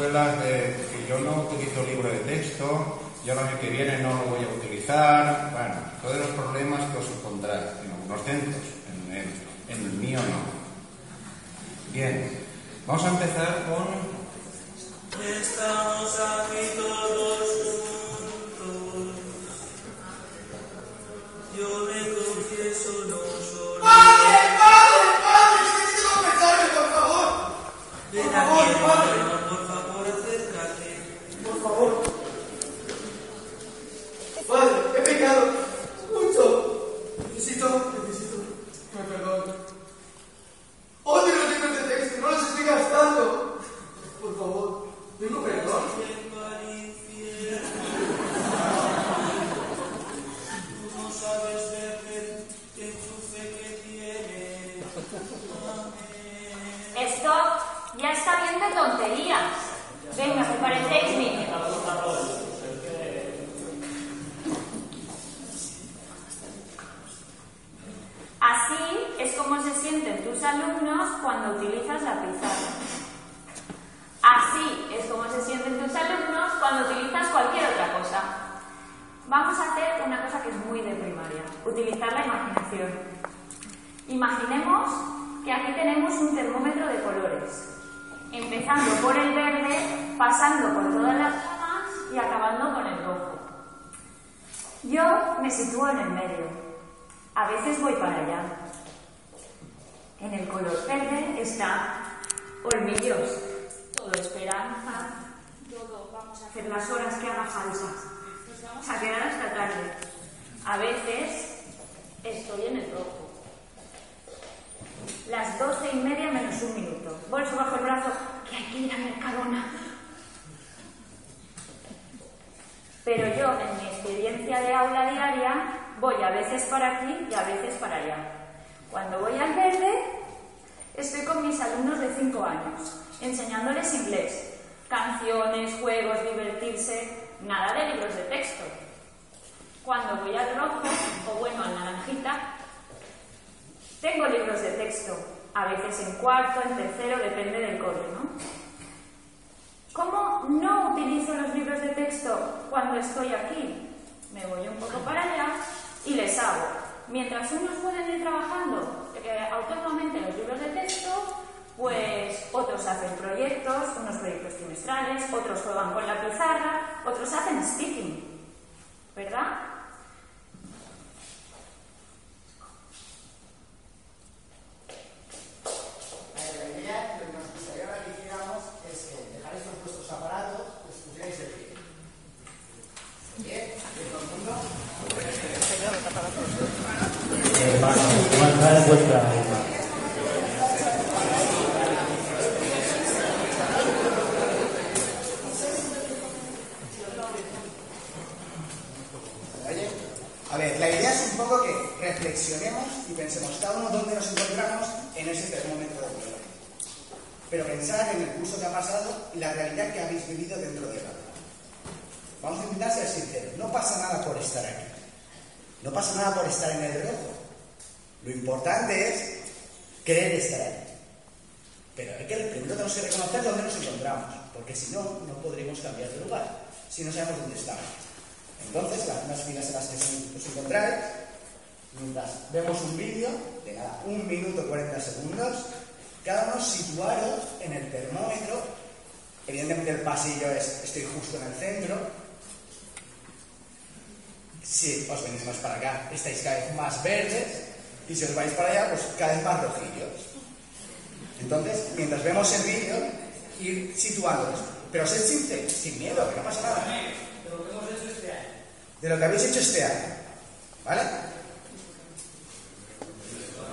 escuelas de que yo no utilizo libro de texto, yo el año que viene no lo voy a utilizar, bueno, todos los problemas que os encontráis en algunos centros, en el, en el mío no. Bien, vamos a empezar con Estamos aquí todos juntos. Yo me confieso no solo. ¡Padre, padre, padre! ¡Necesito confesarme, por favor! Ven Por favor, padre. Imaginemos que aquí tenemos un termómetro de colores, empezando por el verde, pasando por todas las ramas y acabando con el rojo. Yo me sitúo en el medio. A veces voy para allá. En el color verde está hormillos, todo esperanza, todo vamos a hacer las horas que haga falta. Nos vamos a quedar hasta tarde. A veces estoy en el rojo. Las doce y media menos un minuto. Bolso bajo el brazo, que hay que ir a Mercadona. Pero yo, en mi experiencia de aula diaria, voy a veces para aquí y a veces para allá. Cuando voy al verde, estoy con mis alumnos de 5 años, enseñándoles inglés, canciones, juegos, divertirse, nada de libros de texto. Cuando voy al rojo, o bueno, al naranjita, tengo libros de texto, a veces en cuarto, en tercero, depende del cole, ¿no? ¿Cómo no utilizo los libros de texto cuando estoy aquí? Me voy un poco para allá y les hago. Mientras unos pueden ir trabajando eh, autónomamente los libros de texto, pues otros hacen proyectos, unos proyectos trimestrales, otros juegan con la pizarra, otros hacen sticking, ¿verdad? La idea que nos gustaría ahora que hiciéramos es que dejarais los vuestros aparatos, os pusierais el pie. Bien, ¿De todo el mundo? A ver, la idea es un poco que reflexionemos y pensemos cada uno dónde nos encontramos en ese termómetro de color. Pero pensad en el curso que ha pasado y la realidad que habéis vivido dentro de la Vamos a intentar ser sinceros. No pasa nada por estar aquí. No pasa nada por estar en el rojo. Lo importante es querer estar ahí. Pero hay primero tenemos que reconocer dónde nos encontramos, porque si no, no podremos cambiar de lugar, si no sabemos dónde estamos. Entonces, las unas filas en las que os encontráis, mientras vemos un vídeo de nada, un minuto 40 segundos, cada uno situaros en el termómetro. Evidentemente el pasillo es, estoy justo en el centro. Si os venís más para acá, estáis cada vez más verdes. Y si os vais para allá, pues cada vez más rojillos. Entonces, mientras vemos el vídeo, ir situándolos. Pero sed sinceros, sin miedo, que no pasa nada. De lo que habéis hecho este año. ¿Vale?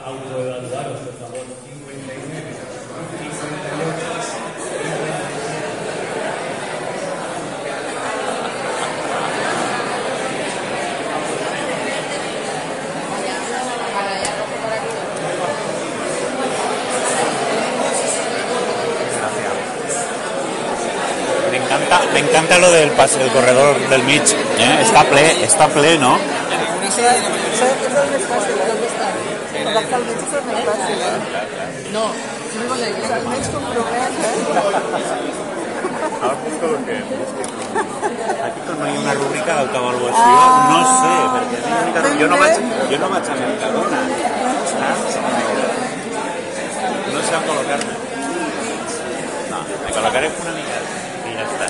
Autoevaluaros, por favor. 59, me encanta lo del pase, el corredor del Mitch. ¿eh? Está ple, está pleno. No. Aquí no hi ha una rúbrica d'autoavaluació, no sé, perquè a jo, no vaig, jo no vaig a Mercadona? No sé on col·locar-me. No, me col·locaré una mica i ja està.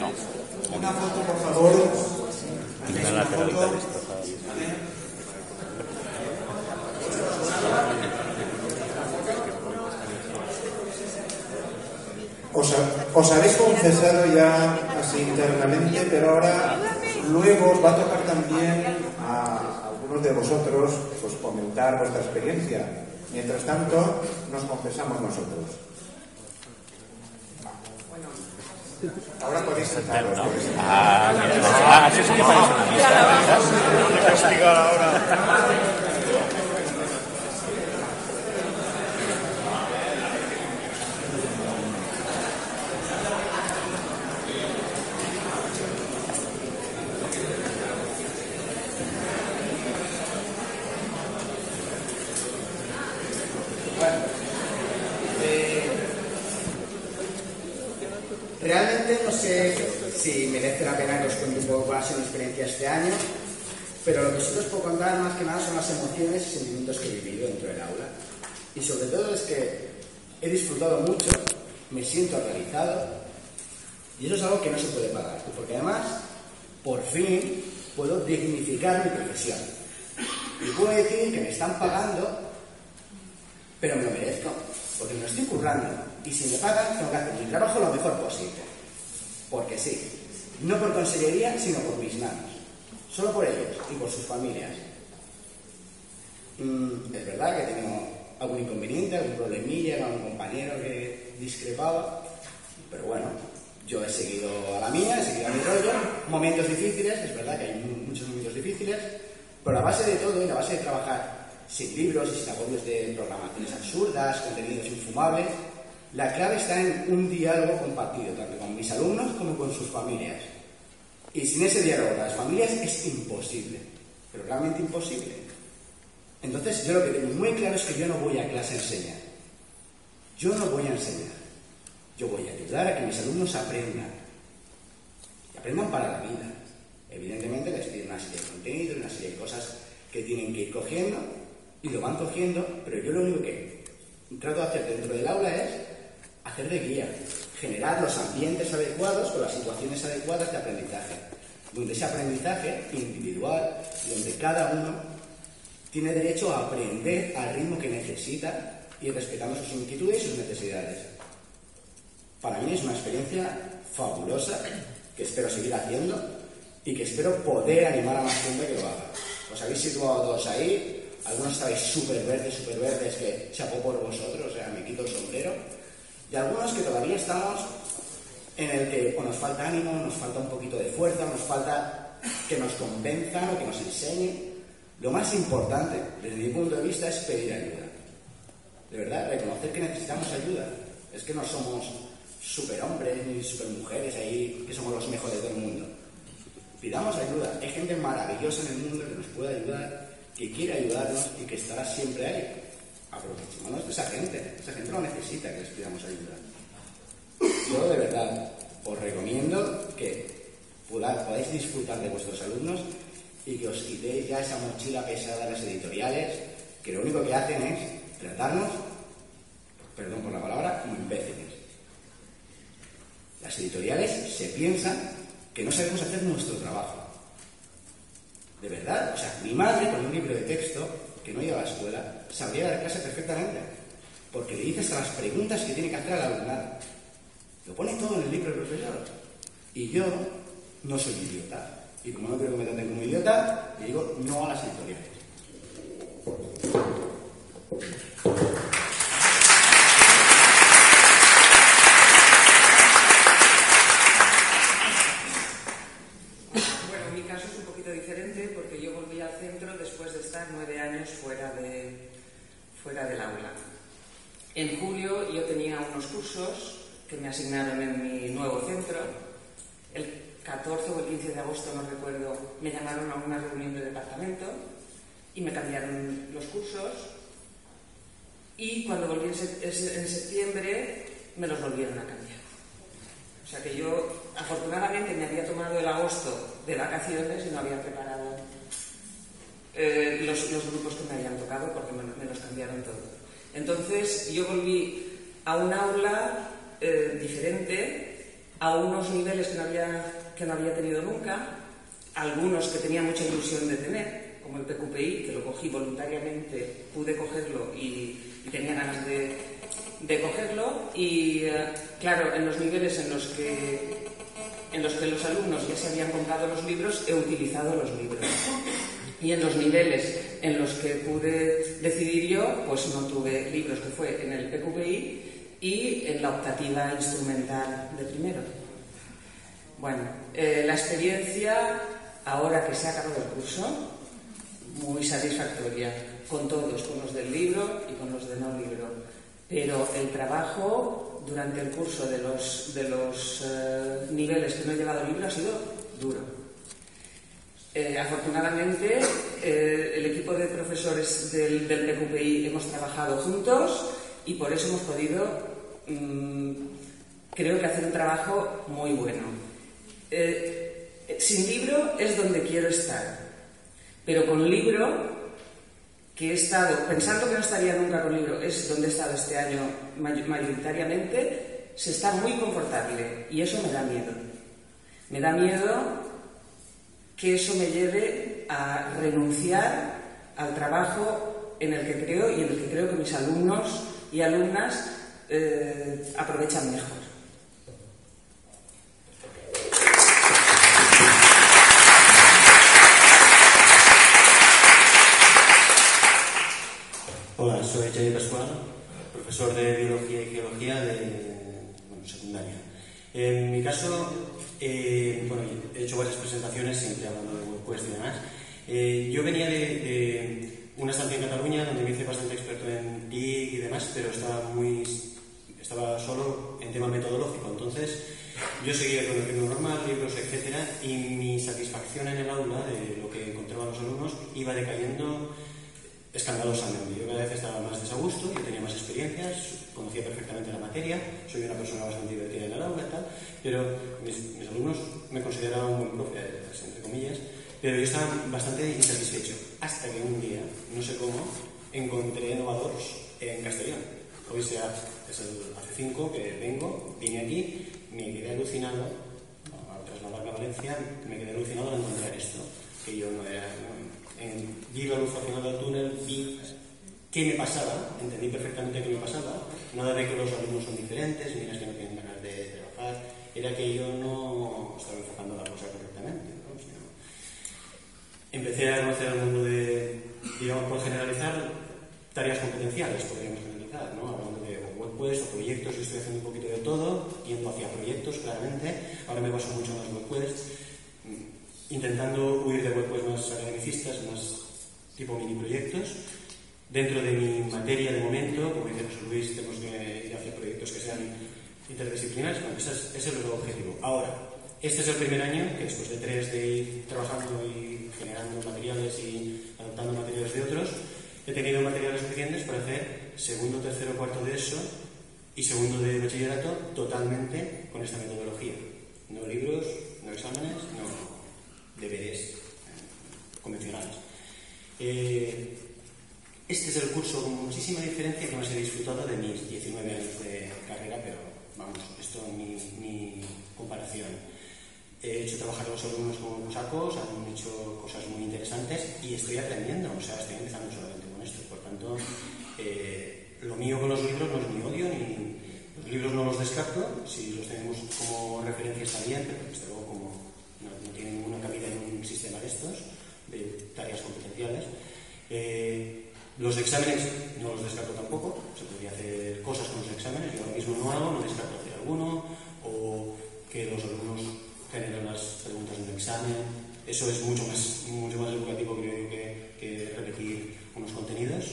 No, Una foto, por favor. tinc la lateralitat destrozada. Os, ha- os habéis confesado ya así internamente, pero ahora luego os va a tocar también a algunos de vosotros pues, comentar vuestra experiencia. Mientras tanto, nos confesamos nosotros. Ahora podéis sentaros. No? podéis sentaros. Ah, mira, ah, això sí que. Bueno, eh, realmente no sé si merece la pena que os cuente un poco cuál ha sido mi experiencia este año, pero lo que sí os puedo contar más que nada son las emociones y sentimientos que he vivido dentro del aula. Y sobre todo es que he disfrutado mucho, me siento realizado, y eso es algo que no se puede pagar, porque además, por fin, puedo dignificar mi profesión. Y puedo decir que me están pagando pero me lo merezco, porque me lo estoy currando. Y si me pagan, tengo que hacer mi trabajo lo mejor posible. Porque sí, no por consellería, sino por mis manos. Solo por ellos y por sus familias. Mm, es verdad que tenido algún inconveniente, algún problemilla con algún compañero que discrepaba, pero bueno, yo he seguido a la mía, he seguido a mi rollo. Momentos difíciles, es verdad que hay mu- muchos momentos difíciles, pero a base de todo y a base de trabajar sin libros y sin agobios de programaciones absurdas, contenidos infumables, la clave está en un diálogo compartido, tanto con mis alumnos como con sus familias. Y sin ese diálogo con las familias es imposible, pero realmente imposible. Entonces yo lo que tengo muy claro es que yo no voy a clase a enseñar. Yo no voy a enseñar. Yo voy a ayudar a que mis alumnos aprendan. Y aprendan para la vida. Evidentemente les pido una serie de contenidos, una serie de cosas que tienen que ir cogiendo y lo van cogiendo, pero yo lo único que trato de hacer dentro del aula es hacer de guía, generar los ambientes adecuados con las situaciones adecuadas de aprendizaje, donde ese aprendizaje individual, donde cada uno tiene derecho a aprender al ritmo que necesita y respetando sus inquietudes y sus necesidades. Para mí es una experiencia fabulosa que espero seguir haciendo y que espero poder animar a más gente que lo haga. Os habéis situado todos ahí, algunos estáis súper verdes, súper verdes, que chapó por vosotros, o sea, me quito el sombrero, y algunos que todavía estamos en el que o nos falta ánimo, nos falta un poquito de fuerza, nos falta que nos convenzan o que nos enseñen. Lo más importante, desde mi punto de vista, es pedir ayuda. De verdad, reconocer que necesitamos ayuda. Es que no somos superhombres ni supermujeres ahí, que somos los mejores del mundo. Pidamos ayuda. Hay gente maravillosa en el mundo que nos puede ayudar, que quiere ayudarnos y que estará siempre ahí. Aprovechémonos de esa gente. Esa gente lo necesita que les pidamos ayuda. Yo de verdad os recomiendo que podáis disfrutar de vuestros alumnos y que os quitéis ya esa mochila pesada de las editoriales, que lo único que hacen es tratarnos, perdón por la palabra, como imbéciles. Las editoriales se piensan que no sabemos hacer nuestro trabajo. De verdad, o sea, mi madre con un libro de texto que no lleva a la escuela sabría dar clase perfectamente, porque le dice hasta las preguntas que tiene que hacer al alumnado. Lo pone todo en el libro del profesor. Y yo no soy idiota. Y como no quiero que me traten como idiota, le digo no a las editoriales. Bueno, mi caso es un poquito diferente porque yo volví al centro después de estar nueve años fuera, de, fuera del aula. En julio yo tenía unos cursos que me asignaron en mi nuevo centro. 14 o el 15 de agosto, no recuerdo, me llamaron a una reunión de departamento y me cambiaron los cursos. Y cuando volví en, sep- en septiembre, me los volvieron a cambiar. O sea que yo, afortunadamente, me había tomado el agosto de vacaciones y no había preparado eh, los, grupos que me habían tocado porque me, los cambiaron todos. Entonces yo volví a un aula eh, diferente, a unos niveles que no, había, que no había tenido nunca, algunos que tenía mucha ilusión de tener, como el PQPI, que lo cogí voluntariamente, pude cogerlo y, tenía ganas de, de cogerlo. Y eh, claro, en los niveles en los que en los que los alumnos ya se habían comprado los libros, he utilizado los libros. Y en los niveles en los que pude decidir yo, pues no tuve libros, que fue en el PQPI y en la optativa instrumental de primero. Bueno, eh, la experiencia, ahora que se ha acabado el curso, muy satisfactoria, con todos, con los del libro y con los de no libro. Pero el trabajo durante el curso de los, de los eh, niveles que no he llevado libro ha sido duro. Eh, afortunadamente, el equipo de profesores del, del PQPI hemos trabajado juntos y por eso hemos podido, mm, creo que, hacer un trabajo muy bueno. Eh, sin libro es donde quiero estar, pero con libro, que he estado, pensando que no estaría nunca con libro, es donde he estado este año may- mayoritariamente, se está muy confortable y eso me da miedo. Me da miedo que eso me lleve a renunciar al trabajo en el que creo y en el que creo que mis alumnos y alumnas eh, aprovechan mejor. Hola, soy Javier Pascual, profesor de Biología y Geología de bueno, secundaria. En mi caso, eh, bueno, he hecho varias presentaciones, siempre hablando de WordPress y demás. Eh, yo venía de, de una estancia en Cataluña donde me hice bastante experto en TIC y demás, pero estaba muy estaba solo en tema metodológico. Entonces, yo seguía con el ritmo normal, libros, etcétera, y mi satisfacción en el aula de lo que encontraban los alumnos iba decayendo escandalosamente. Yo cada vez estaba más desagusto, yo tenía más experiencias, conocía perfectamente la materia, soy una persona bastante divertida en el aula y tal, pero mis, alumnos me consideraban un buen profe, entre comillas, pero yo estaba bastante insatisfecho. Hasta que un día, no sé cómo, encontré Novadores en Castellón. Hoy sea, hace cinco que vengo, vine aquí, me quedé alucinado, al trasladarme a Valencia, me quedé alucinado al encontrar esto, que yo no era... en- vi la luz al final del túnel, vi qué me pasaba, entendí perfectamente qué me pasaba, nada de que los alumnos son diferentes, ni es que no tienen ganas de trabajar, era que yo no estaba enfocando la cosa correctamente. ¿no? Empecé a conocer el mundo de, digamos, por generalizar, tareas competenciales, podríamos generalizar, ¿no? Hablando de webquest o proyectos, estoy haciendo un poquito de todo, tiendo hacia proyectos, claramente, ahora me baso mucho en los webquest, mm, intentando huir de webquest más academicistas, más tipo mini proyectos. Dentro de mi materia de momento, como dice José Luis, tenemos que ir hacia proyectos que sean interdisciplinares, bueno, ese es, ese es el objetivo. Ahora, este es el primer año que después de tres de ir trabajando y generando materiales y adaptando materiales de otros, he tenido materiales suficientes para hacer segundo, tercero, cuarto de eso y segundo de bachillerato totalmente con esta metodología. No libros, no exámenes, no deberes eh, convencionales. Eh, este es el curso con muchísima diferencia que más he disfrutado de mis 19 años de carrera, pero vamos, esto ni, ni comparación. He hecho trabajar a los alumnos como sacos, han hecho cosas muy interesantes y estoy aprendiendo, o sea, estoy empezando solamente con esto. Por tanto, eh, lo mío con los libros no es ni odio, ni los libros no los descarto, si los tenemos como referencia está bien, pero desde luego como no, no tienen ninguna cabida sistema de estos, de tareas competenciales. Eh, los exámenes no los descarto tampoco, se podría hacer cosas con los exámenes, yo ahora mismo no hago, no descarto hacer alguno, o que los alumnos generen las preguntas en un examen, eso es mucho más, mucho más educativo creo yo que, que repetir unos contenidos.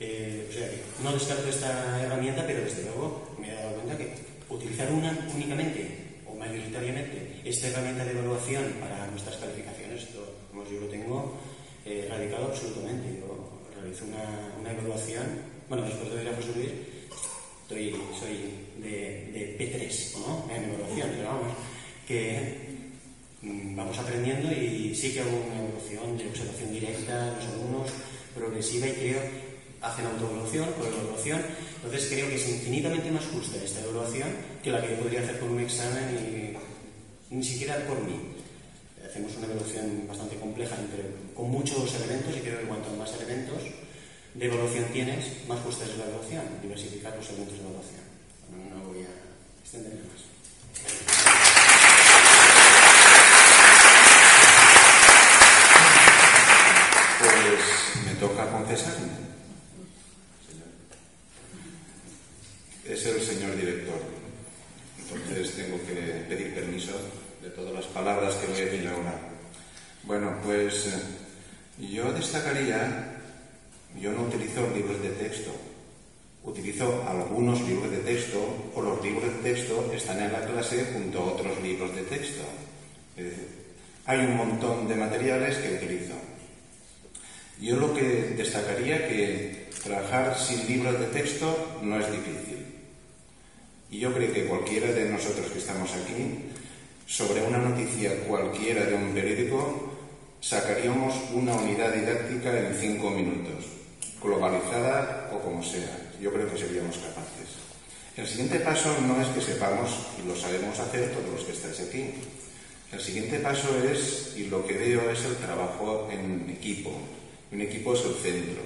Eh, o sea que no descarto esta herramienta, pero desde luego me he dado cuenta que utilizar una únicamente o mayoritariamente esta herramienta de evaluación para nuestras calificaciones, esto yo lo tengo eh, radicado absolutamente. Yo realizo una, una evaluación, bueno, después de ir a soy de, de P3, ¿no? En evaluación, pero vamos, que mm, vamos aprendiendo y sí que hago una evaluación de observación directa los alumnos, progresiva y creo hacen autoevaluación, evaluación entonces creo que es infinitamente más justa esta evaluación que la que yo podría hacer con un examen y ni siquiera por mí. Hacemos una evaluación bastante compleja, con muchos elementos y creo que cuanto más elementos de evaluación tienes, más justa es la evaluación, diversificar los elementos de evaluación. Bueno, no voy a extenderme más. Pues me toca confesarme. Es el señor director. Entonces tengo que pedir permiso de todas las palabras que voy a decir ahora. Bueno, pues eh, yo destacaría, yo no utilizo libros de texto, utilizo algunos libros de texto o los libros de texto están en la clase junto a otros libros de texto. Es decir, hay un montón de materiales que utilizo. Yo lo que destacaría que trabajar sin libros de texto no es difícil. Y yo creo que cualquiera de nosotros que estamos aquí, sobre una noticia cualquiera de un periódico, sacaríamos una unidad didáctica en cinco minutos, globalizada o como sea. Yo creo que seríamos capaces. El siguiente paso no es que sepamos, y lo sabemos hacer todos los que estáis aquí, el siguiente paso es, y lo que veo es el trabajo en equipo. Un equipo es el centro.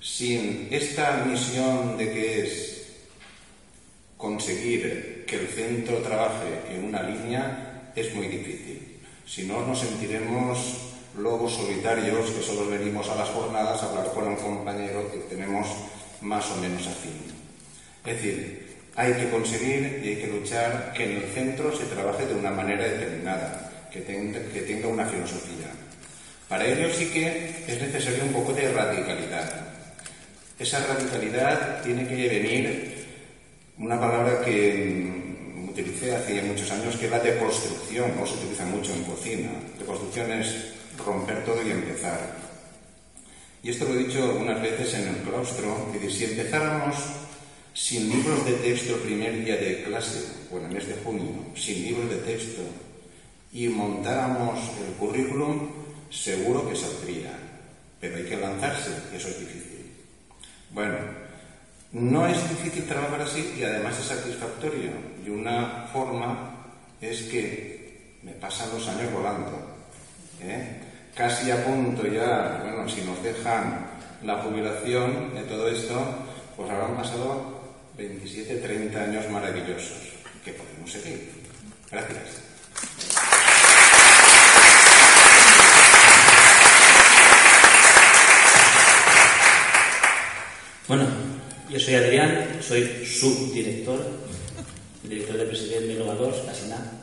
Sin esta misión de que es conseguir que el centro trabaje en una línea, es muy difícil. Si no, nos sentiremos lobos solitarios que solo venimos a las jornadas a hablar con un compañero que tenemos más o menos afín. Es decir, hay que conseguir y hay que luchar que en el centro se trabaje de una manera determinada, que tenga, que tenga una filosofía. Para ello sí que es necesario un poco de radicalidad. Esa radicalidad tiene que venir una palabra que utilicé hace muchos años, que es la deconstrucción, no se utiliza mucho en cocina. Deconstrucción es romper todo y empezar. Y esto lo he dicho algunas veces en el claustro, que si empezáramos sin libros de texto el primer día de clase, o en el mes de junio, sin libros de texto, y montáramos el currículum, seguro que saldría. Pero hay que lanzarse, y eso es difícil. Bueno, no es difícil trabajar así y además es satisfactorio. Y una forma es que me pasan los años volando. ¿eh? Casi a punto ya, bueno, si nos dejan la jubilación de todo esto, pues habrán pasado 27, 30 años maravillosos que podemos seguir. Gracias. Bueno, yo soy Adrián, soy subdirector, director de Presidente Innovador, casi nada.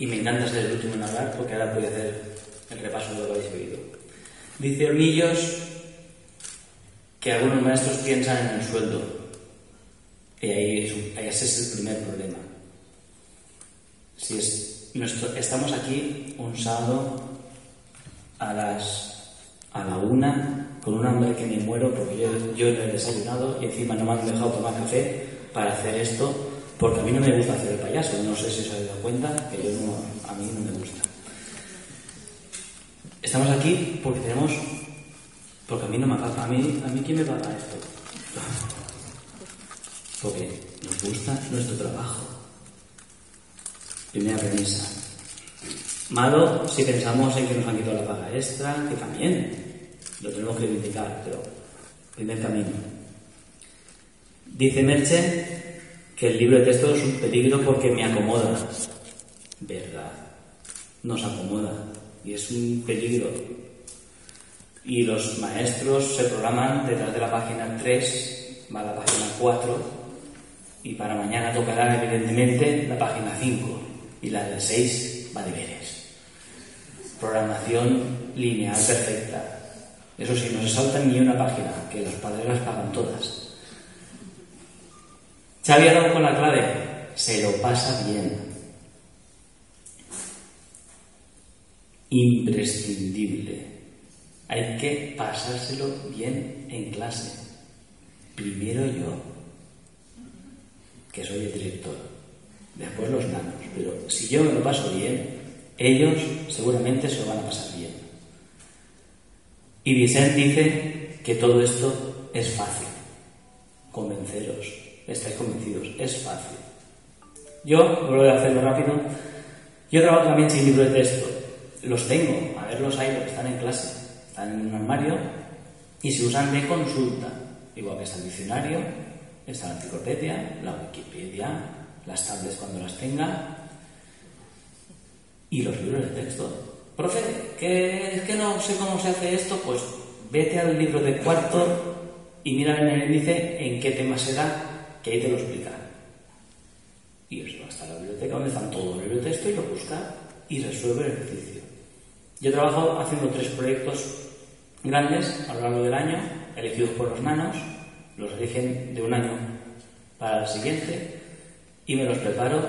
Y me encanta ser el último en hablar porque ahora voy a hacer el repaso de lo que habéis vivido. Dice Hornillos que algunos maestros piensan en el sueldo. Y ahí, es, ese es el primer problema. Si es, estamos aquí un sábado a las a la una con un hambre que me muero porque yo, yo no he desayunado y encima no me han dejado tomar café para hacer esto porque a mí no me gusta hacer el payaso. No sé si os habéis dado cuenta que yo no, a mí no me gusta. Estamos aquí porque tenemos porque a mí no me paga. A mí, a mí quién me paga esto. Porque nos gusta nuestro trabajo. Primera premisa. Malo si pensamos en que nos han quitado la paga extra, que también lo tenemos que criticar, pero primer camino. Dice Merche que el libro de texto es un peligro porque me acomoda. Verdad, nos acomoda y es un peligro. Y los maestros se programan detrás de la página 3, va a la página 4 y para mañana tocará evidentemente la página 5 y la del 6 va deberes. Programación lineal perfecta. Eso sí, no se salta ni una página, que los padres las pagan todas. ¿Xavi ha dado con la clave? se lo pasa bien. Imprescindible. Hay que pasárselo bien en clase. Primero yo, que soy el director, después los nanos. Pero si yo me lo paso bien, ellos seguramente se lo van a pasar bien. Y Vicente dice que todo esto es fácil. Convenceros, estáis convencidos, es fácil. Yo, voy a hacerlo rápido, yo trabajo también sin libro de texto. Los tengo, a verlos ahí, porque están en clase, están en un armario y se usan de consulta. Igual que está el diccionario, está la enciclopedia, la Wikipedia, las tablets cuando las tenga y los libros de texto. Profe, que es que no sé cómo se hace esto, pues vete al libro de cuarto y mira en el índice en qué tema será, que ahí te lo explica. Y eso, hasta la biblioteca donde están todos los libros de texto y lo busca y resuelve el ejercicio. Yo he trabajado haciendo tres proyectos grandes a lo largo del año, elegidos por los nanos, los eligen de un año para el siguiente y me los preparo,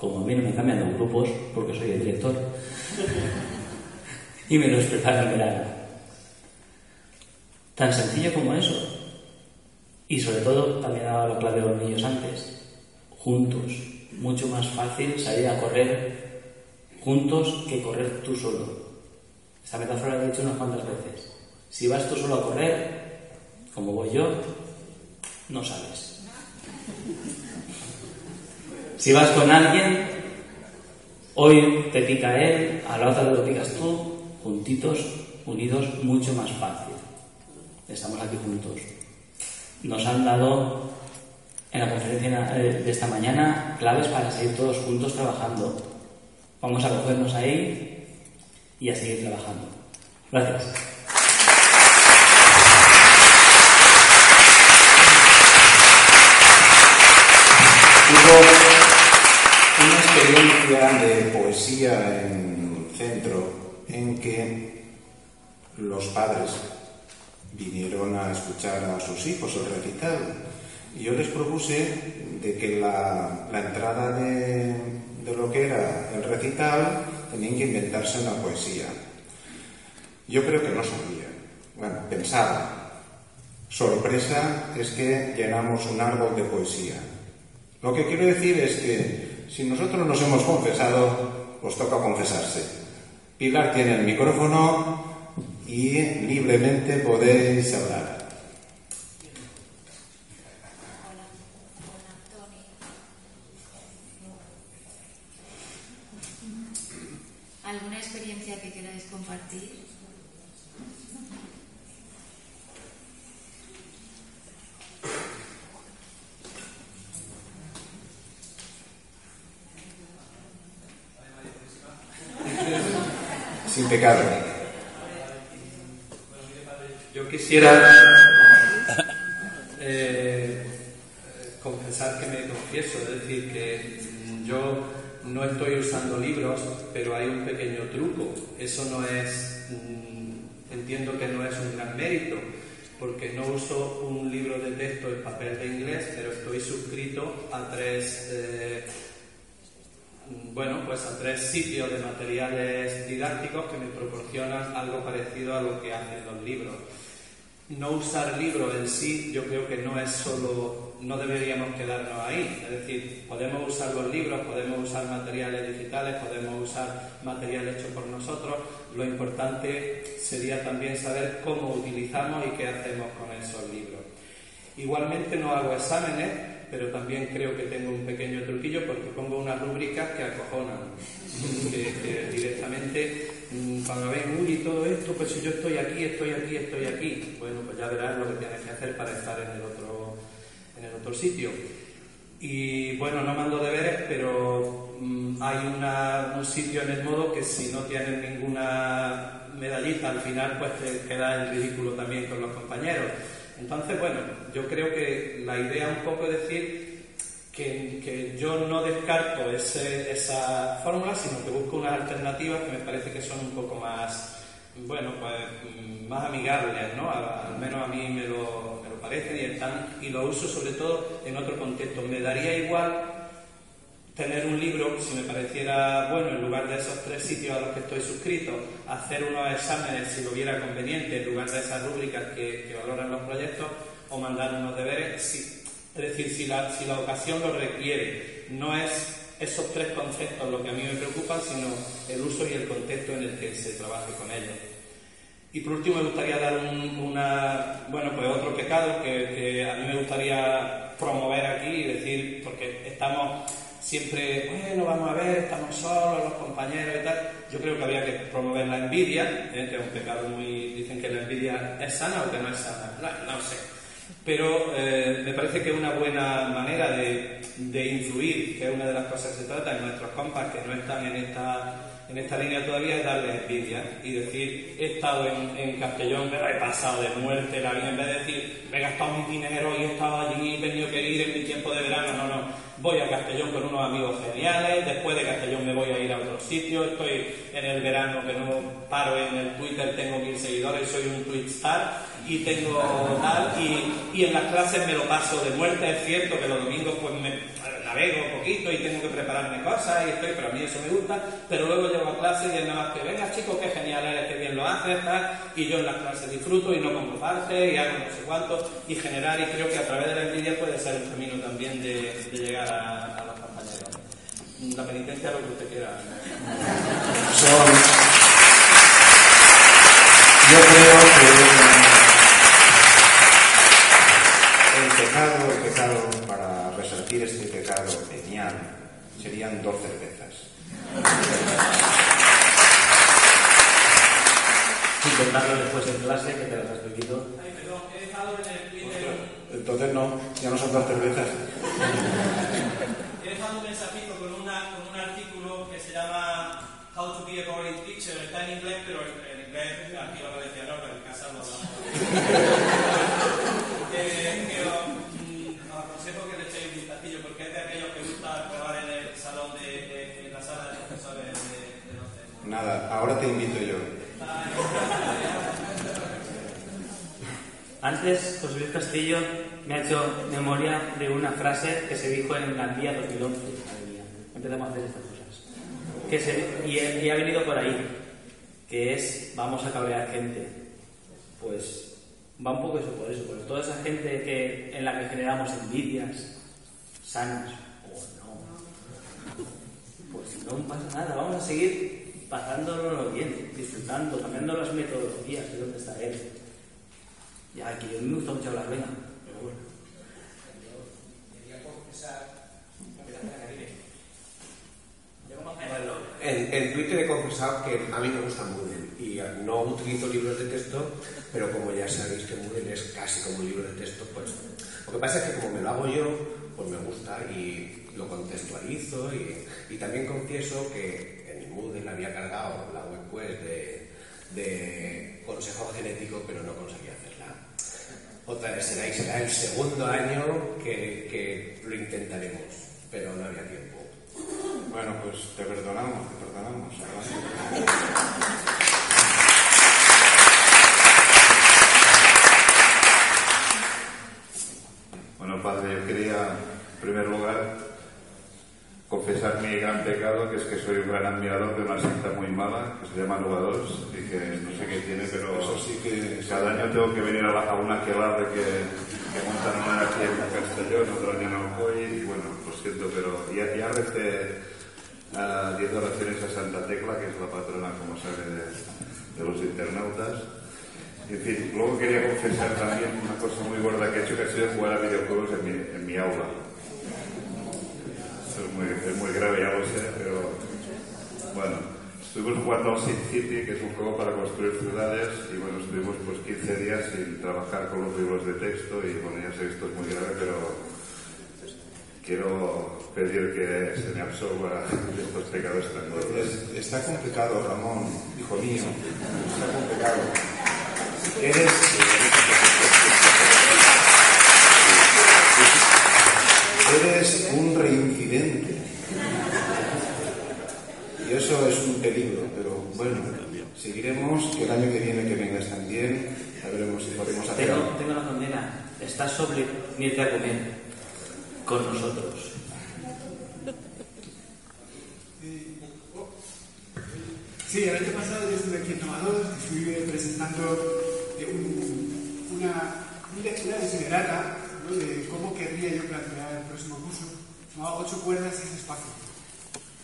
como a mí no me cambian los grupos porque soy el director, y me los preparo en verano. Tan sencillo como eso. Y sobre todo, también dado la clave a los niños antes, juntos. Mucho más fácil salir a correr juntos que correr tú solo. Esta metáfora la he dicho unas cuantas veces. Si vas tú solo a correr, como voy yo, no sabes. Si vas con alguien, hoy te pica él, a la otra lo picas tú, juntitos, unidos, mucho más fácil. Estamos aquí juntos. Nos han dado en la conferencia de esta mañana claves para seguir todos juntos trabajando. Vamos a cogernos ahí y a seguir trabajando. Gracias. Hubo una experiencia de poesía en en que los padres vinieron a escuchar a sus hijos el recital. Y yo les propuse de que la, entrada de, lo que era el recital tenían que inventarse una poesía. Yo creo que no sabía. Bueno, pensaba. Sorpresa es que llenamos un árbol de poesía. Lo que quiero decir es que si nosotros nos hemos confesado, pues toca confesarse. Pilar tiene el micrófono y libremente podéis hablar. ¿Alguna experiencia que queráis compartir? Sin pecado. Yo quisiera eh, confesar que me confieso, es decir, que mm, yo no estoy usando libros, pero hay un pequeño truco. Eso no es, mm, entiendo que no es un gran porque no uso un libro de texto en papel de inglés, pero estoy suscrito a tres, eh, bueno, pues a tres sitios de materiales didácticos que me proporcionan algo parecido a lo que hacen los libros. No usar libros en sí, yo creo que no es solo, no deberíamos quedarnos ahí. Es decir, podemos usar los libros, podemos usar materiales digitales, podemos usar material hecho por nosotros. Lo importante sería también saber cómo utilizamos y qué hacemos con esos libros. Igualmente no hago exámenes, pero también creo que tengo un pequeño truquillo porque pongo unas rúbricas que acojonan, directamente cuando ven, uy, y todo esto, pues si yo estoy aquí, estoy aquí, estoy aquí, bueno, pues ya verás lo que tienes que hacer para estar en el otro, en el otro sitio. Y bueno, no mando deberes, pero mm, hay un sitio en el modo que si no tienes ninguna medallita al final, pues te queda en ridículo también con los compañeros. Entonces, bueno, yo creo que la idea un poco es decir que, yo no descarto ese- esa fórmula, sino que busco unas alternativas que me parece que son un poco más, bueno, pues mm, más amigables, ¿no? Al menos a mí me lo, me lo parecen y están, y lo uso sobre todo en otro contexto. Me daría igual tener un libro, si me pareciera bueno, en lugar de esos tres sitios a los que estoy suscrito, hacer unos exámenes si lo viera conveniente, en lugar de esas rúbricas que, que valoran los proyectos, o mandar unos deberes. Si, es decir, si la, si la ocasión lo requiere, no es esos tres conceptos lo que a mí me preocupan, sino el uso y el contexto en el que se trabaje con ellos. Y por último me gustaría dar un, una, bueno, pues otro pecado que, a mí me gustaría promover aquí y decir, porque estamos siempre, bueno, vamos a ver, estamos solos, los compañeros y tal. Yo creo que había que promover la envidia, ¿eh? que es un pecado muy, dicen que la envidia es sana o que no es sana, no sé. Pero eh, me parece que una buena manera de, de influir, que es una de las cosas que se trata en nuestros compas que no están en esta en esta línea todavía es darle envidia y decir, he estado en, Castellón, me he pasado de muerte la vida, en vez de decir, me he gastado mi dinero y he estado allí, he tenido que ir en mi tiempo de verano, no, no, voy a Castellón con unos amigos geniales, después de Castellón me voy a ir a otro sitio, estoy en el verano que no paro en el Twitter, tengo mil seguidores, soy un tweet star y tengo tal, y, y en las clases me lo paso de muerte, es cierto que los domingos pues me poquito y tengo que prepararme cosas y estoy, pero a mí eso me gusta, pero luego llego a clase y es nada más que, venga chicos, qué genial eres, qué bien lo haces, y yo en las clases disfruto y no como parte y hago no sé cuánto, y generar, y creo que a través de la envidia puede ser un camino también de, llegar a, los compañeros. La penitencia, lo que usted quiera. Yo creo que el pecado, el pecado para resentir este pecado genial serían dos cervezas. Sin contarlo después en clase, que te las has bebido. Ay, perdón, he dejado en el Twitter. Entonces no, ya no son dos cervezas. He dejado un mensajito con, una, con un artículo que se llama How to be a boring teacher. Está en inglés, pero en inglés aquí lo decía no, pero en casa lo hablamos. Ahora te invito yo. Antes, José Luis Castillo me ha hecho memoria de una frase que se dijo en Gandía 2011. Madre mía, empezamos a hacer estas cosas. Que se, y, y ha venido por ahí, que es vamos a cabrear gente. Pues va un poco eso por eso, por toda esa gente que, en la que generamos envidias sanas o no, pues no pasa nada, vamos a seguir pasándolo bien, disfrutando, cambiando las metodologías, que es donde está él. Ya, a mí me gusta mucho hablar, venga, pero bueno. Quería confesar, en, en Twitter he confesado que a mí me gusta Moodle y no utilizo libros de texto, pero como ya sabéis que Moodle es casi como un libro de texto, pues lo que pasa es que como me lo hago yo, pues me gusta y lo contextualizo y, y también confieso que mi Moodle había cargado la web quest de, de consejo genético, pero no conseguí hacerla. Otra vez será y será el segundo año que, que lo intentaremos, pero no había tiempo. Bueno, pues te perdonamos, te perdonamos. Bueno, padre, yo quería, en primer lugar, confesar mi gran pecado, que es que soy un gran admirador de una secta muy mala, que se llama 2, y que no sé qué tiene, pero Eso sí que- cada año tengo que venir a, la- a una que que, que montan una aquí en Castellón, otro año en Alcoy, y bueno, lo siento, pero ya, ya recé ah, 10 oraciones a Santa Tecla, que es la patrona, como sabe, de, de los internautas. En fin, luego quería confesar también una cosa muy gorda que he hecho, que ha sido jugar a videojuegos en mi, en mi aula. Muy, es muy grave, ya lo sé, pero bueno, estuvimos jugando al Sin City, que es un juego para construir ciudades, y bueno, estuvimos pues 15 días sin trabajar con los libros de texto, y bueno, ya sé que esto es muy grave, pero quiero pedir que se me absorba de estos pecados tan gordos. Es- está complicado, Ramón, hijo mío. Está complicado. Eres. Eres un reincidente. Y eso es un peligro, pero bueno, seguiremos, que el año que viene que vengas también, ya veremos si podemos hacer Tengo, tengo una condena. Estás sobre a comer con nosotros. Sí, el año pasado yo estuve aquí en Tomados, estuve presentando eh, un- una, una, una desiderata ¿no? de cómo querría yo plantear el próximo curso. Se llamaba Ocho cuerdas y ese espacio.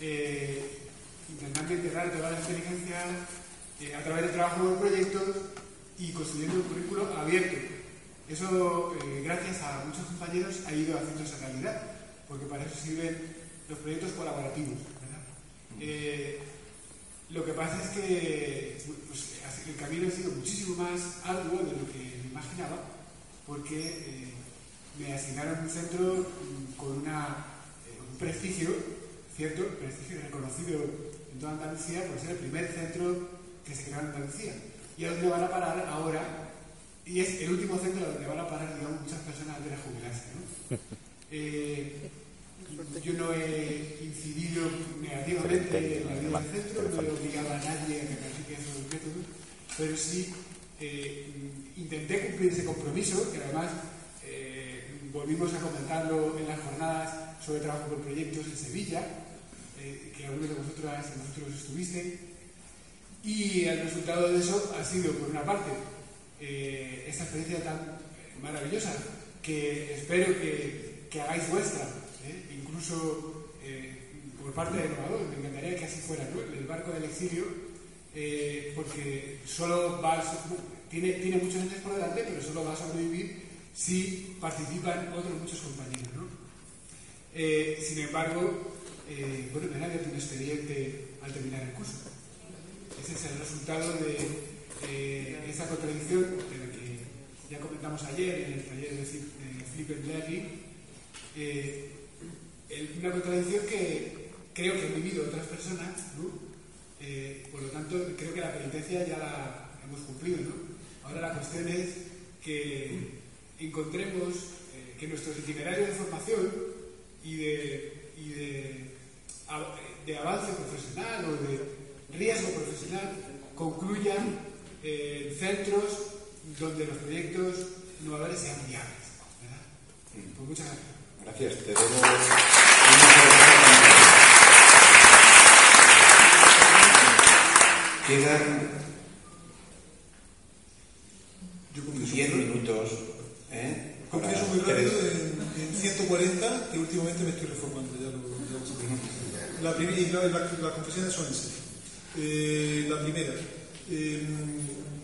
Eh, intentando integrar toda la inteligencia eh, a través del trabajo de proyectos y construyendo un currículo abierto. Eso, eh, gracias a muchos compañeros, ha ido haciéndose realidad, porque para eso sirven los proyectos colaborativos. Eh, lo que pasa es que pues, el camino ha sido muchísimo más arduo de lo que me imaginaba, porque me asignaron un centro mm, con una, un prestigio, cierto, prestigio reconocido en toda Andalucía por ser el primer centro que se creó en Andalucía. Y a donde van a parar ahora, y es el último centro donde van a parar, digamos, muchas personas antes de jubilarse. ¿no? Eh, yo no he incidido negativamente en la vida del centro, no he obligado a nadie a que practique esos métodos, pero sí eh, intenté cumplir ese compromiso, que además eh, volvimos a comentarlo en las jornadas sobre trabajo por proyectos en Sevilla, eh, que algunos de vosotros, de vosotros estuvisteis, y el resultado de eso ha sido, por una parte, eh, esta experiencia tan maravillosa que espero que, hagáis vuestra, ¿eh? incluso eh, por parte de Innovador. Me encantaría que así fuera, ¿no? el barco del exilio, porque solo va tiene, tiene muchos años por delante, pero solo va a sobrevivir si participan otros muchos compañeros. ¿no? Eh, sin embargo, eh, bueno, abierto un expediente al terminar el curso. Ese es el resultado de eh, esa contradicción de la que ya comentamos ayer en el taller de, Flip- de Flip and Learning. Eh, una contradicción que creo que han vivido otras personas, ¿no? Por lo tanto, creo que la penitencia ya la hemos cumplido. ¿no? Ahora la cuestión es que encontremos eh, que nuestros itinerarios de formación y de, y de, av- de avance profesional o de riesgo profesional concluyan eh, en centros donde los proyectos innovadores sean viables. ¿verdad? Pues muchas gracias. Gracias. Te debo Quedan 10 minutos. Muy en, en 140, que últimamente me estoy reformando, ya lo, ya lo. La primera, y la- la- la primera, eh,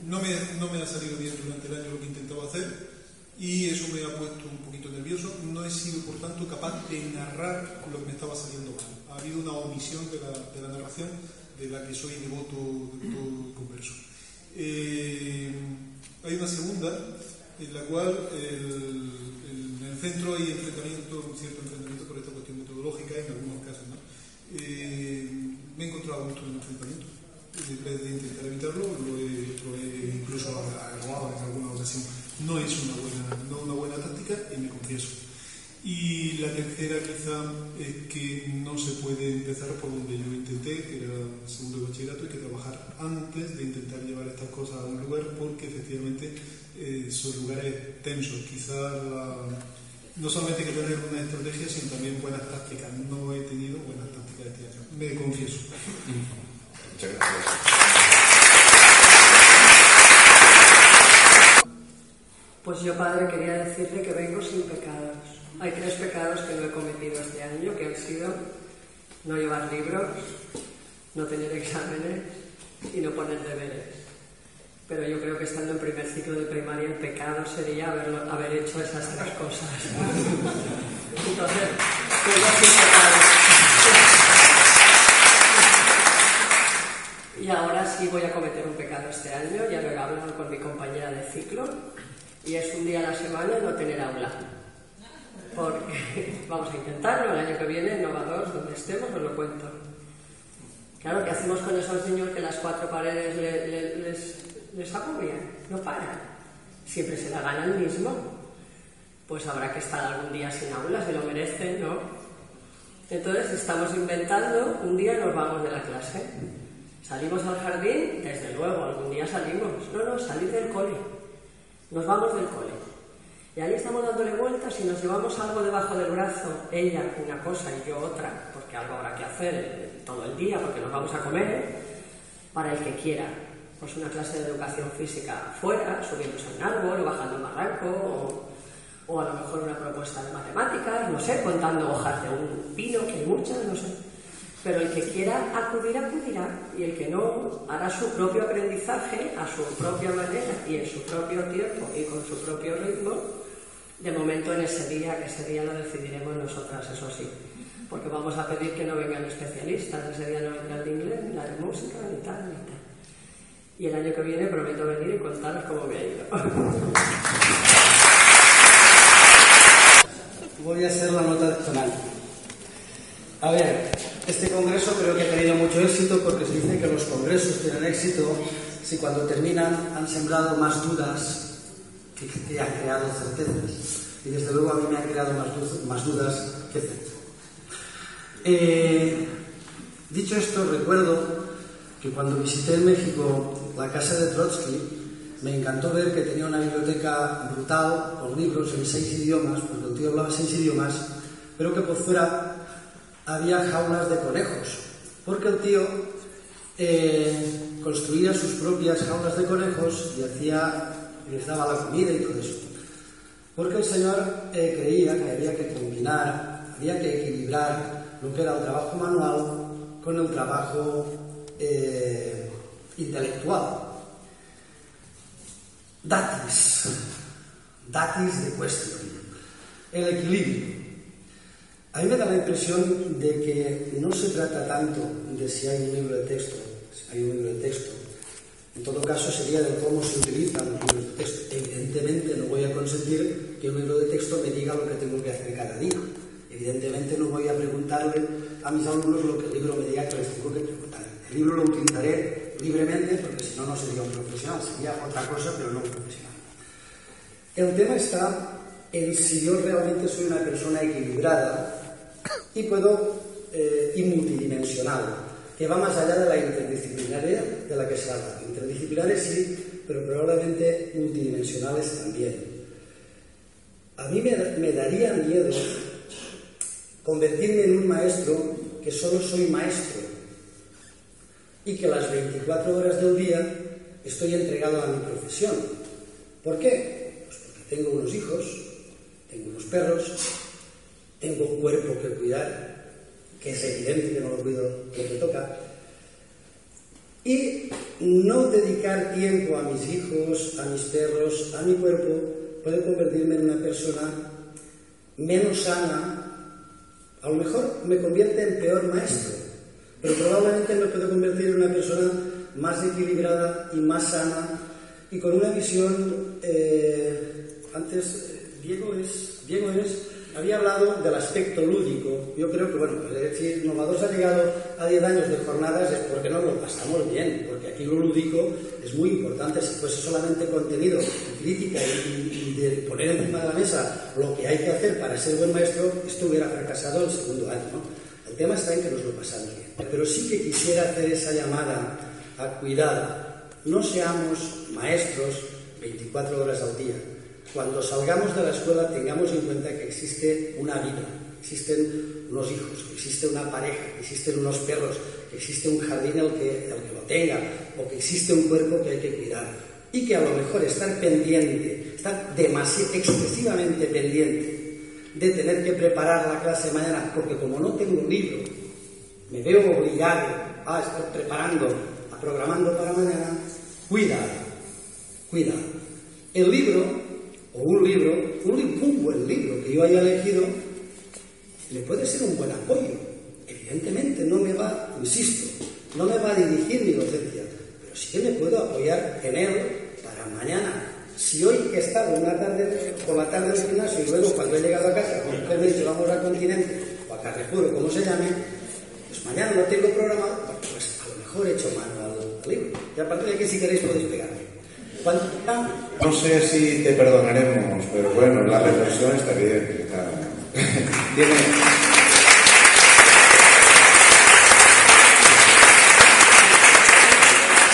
no, me, no me ha salido bien durante el año lo que intentaba hacer y eso me ha puesto un poquito nervioso. No he sido, por tanto, capaz de narrar lo que me estaba saliendo mal. Ha habido una omisión de la, de la narración de la que soy devoto, devoto converso. Eh, hay una segunda en la cual el- el- en el centro hay enfrentamiento, un cierto enfrentamiento por esta cuestión metodológica en algunos casos. ¿no? Eh, me he encontrado mucho en enfrentamiento. En vez de intentar evitarlo, lo he, lo incluso agraguado en alguna ocasión. No es una buena, no una buena táctica y me confieso. Y la tercera quizá es que no se puede empezar por donde yo intenté, que era segundo de bachillerato, hay que trabajar antes de intentar llevar estas cosas a un lugar porque efectivamente eh, son lugares tensos. Quizá la- no solamente hay que tener una estrategia, sino también buenas tácticas. No he tenido buenas tácticas este año, me confieso. Muchas gracias. Pues yo, padre, quería decirle que vengo sin pecados. Hay tres pecados que no he cometido este año, que han sido no llevar libros, no tener exámenes y no poner deberes. Pero yo creo que estando en primer ciclo de primaria el pecado sería haber hecho esas tres cosas. Entonces, pecados. Y ahora sí voy a cometer un pecado este año, ya lo he hablado con mi compañera de ciclo, y es un día a la semana no tener aula. Porque vamos a intentarlo, el año que viene, en Nova 2, donde estemos, os lo cuento. Claro, ¿qué hacemos con esos niños que las cuatro paredes le- le- les, les aburrían? No paran. Siempre se la gana el mismo. Pues habrá que estar algún día sin aula, se lo merecen, ¿no? Entonces estamos inventando, un día nos vamos de la clase. ¿Salimos al jardín? Desde luego, algún día salimos. No, no, salir del cole. Nos vamos del cole. Y ahí estamos dándole vueltas y nos llevamos algo debajo del brazo, ella una cosa y yo otra, porque algo habrá que hacer todo el día, porque nos vamos a comer. para el que quiera. Pues una clase de educación física fuera, subiéndose a un árbol o bajando un barranco, o, o a lo mejor una propuesta de matemáticas, no sé, contando hojas de un pino, que hay muchas, no sé. Pero el que quiera acudir, acudirá, y el que no, hará su propio aprendizaje a su propia manera y en su propio tiempo y con su propio ritmo, de momento en ese día, que ese día lo decidiremos nosotras, eso sí. Porque vamos a pedir que no vengan especialistas, ese día no vendrá el de inglés, la de música, ni tal, ni tal. Y el año que viene prometo venir y contaros cómo me ha ido. Voy a hacer la nota adicional. A ver, este congreso creo que ha tenido mucho éxito porque se dice que los congresos tienen éxito si cuando terminan han sembrado más dudas que, que han creado certezas. Y desde luego a mí me han creado más dudas que certezas. Eh, dicho esto, recuerdo que cuando visité en México la casa de Trotsky, me encantó ver que tenía una biblioteca brutal con libros en seis idiomas, porque el tío hablaba seis idiomas, pero que por fuera había jaulas de conejos, porque el tío eh, construía sus propias jaulas de conejos y hacía, y les daba la comida y todo eso. Porque el señor eh, creía que había que combinar, había que equilibrar lo que era el trabajo manual con el trabajo eh, intelectual. Datis, datis de cuestión, el equilibrio. A mí me da la impresión de que no se trata tanto de si hay un libro de texto, si hay un libro de texto. En todo caso sería de cómo se utilizan los libros de texto. Evidentemente no voy a consentir que un libro de texto me diga lo que tengo que hacer cada día. Evidentemente no voy a preguntarle a mis alumnos lo que el libro me diga que les tengo que preguntar. El libro lo utilizaré libremente porque si no, no sería un profesional, sería otra cosa, pero no un profesional. El tema está en si yo realmente soy una persona equilibrada y puedo eh, multidimensional, que va más allá de la interdisciplinaria de la que se habla. Interdisciplinares sí, pero probablemente multidimensionales también. A mí me, daría miedo convertirme en un maestro que solo soy maestro y que las 24 horas del día estoy entregado a mi profesión. ¿Por qué? Pues porque tengo unos hijos, tengo unos perros, tengo un cuerpo que cuidar, que es evidente que no lo cuido lo que toca, y no dedicar tiempo a mis hijos, a mis perros, a mi cuerpo, puede convertirme en una persona menos sana, a lo mejor me convierte en peor maestro, pero probablemente me puede convertir en una persona más equilibrada y más sana y con una visión, eh, antes eh, Diego es, Diego es, había hablado del aspecto lúdico. Yo creo que, bueno, pues, si Novados ha llegado a 10 años de jornadas es porque nos lo pasamos bien, porque aquí lo lúdico es muy importante. Si fuese solamente contenido, y crítica y, y de poner encima de la mesa lo que hay que hacer para ser buen maestro, esto hubiera fracasado el segundo año. ¿no? El tema está en que nos lo pasamos bien. Pero sí que quisiera hacer esa llamada a cuidado. No seamos maestros 24 horas al día. Cuando salgamos de la escuela tengamos en cuenta que existe una vida, existen unos hijos, que existe una pareja, que existen unos perros, que existe un jardín al que, al que lo tenga, o que existe un cuerpo que hay que cuidar. Y que a lo mejor estar pendiente, estar demasiado, excesivamente pendiente de tener que preparar la clase mañana, porque como no tengo un libro, me veo obligado a estar preparando, a programando para mañana, cuidado, cuidado. El libro, o un libro, un, buen libro que yo haya elegido, le puede ser un buen apoyo. Evidentemente no me va, insisto, no me va a dirigir mi docencia, pero sí que me puedo apoyar en él para mañana. Si hoy he estado una tarde, por la tarde en el gimnasio y luego cuando he llegado a casa, dice vamos al continente o a Carrefour o como se llame, pues mañana no tengo programado, pues a lo mejor he hecho mano al, libro. Y a partir de aquí si queréis podéis pegarme. No sé si te perdonaremos, pero bueno, la reflexión está bien. está-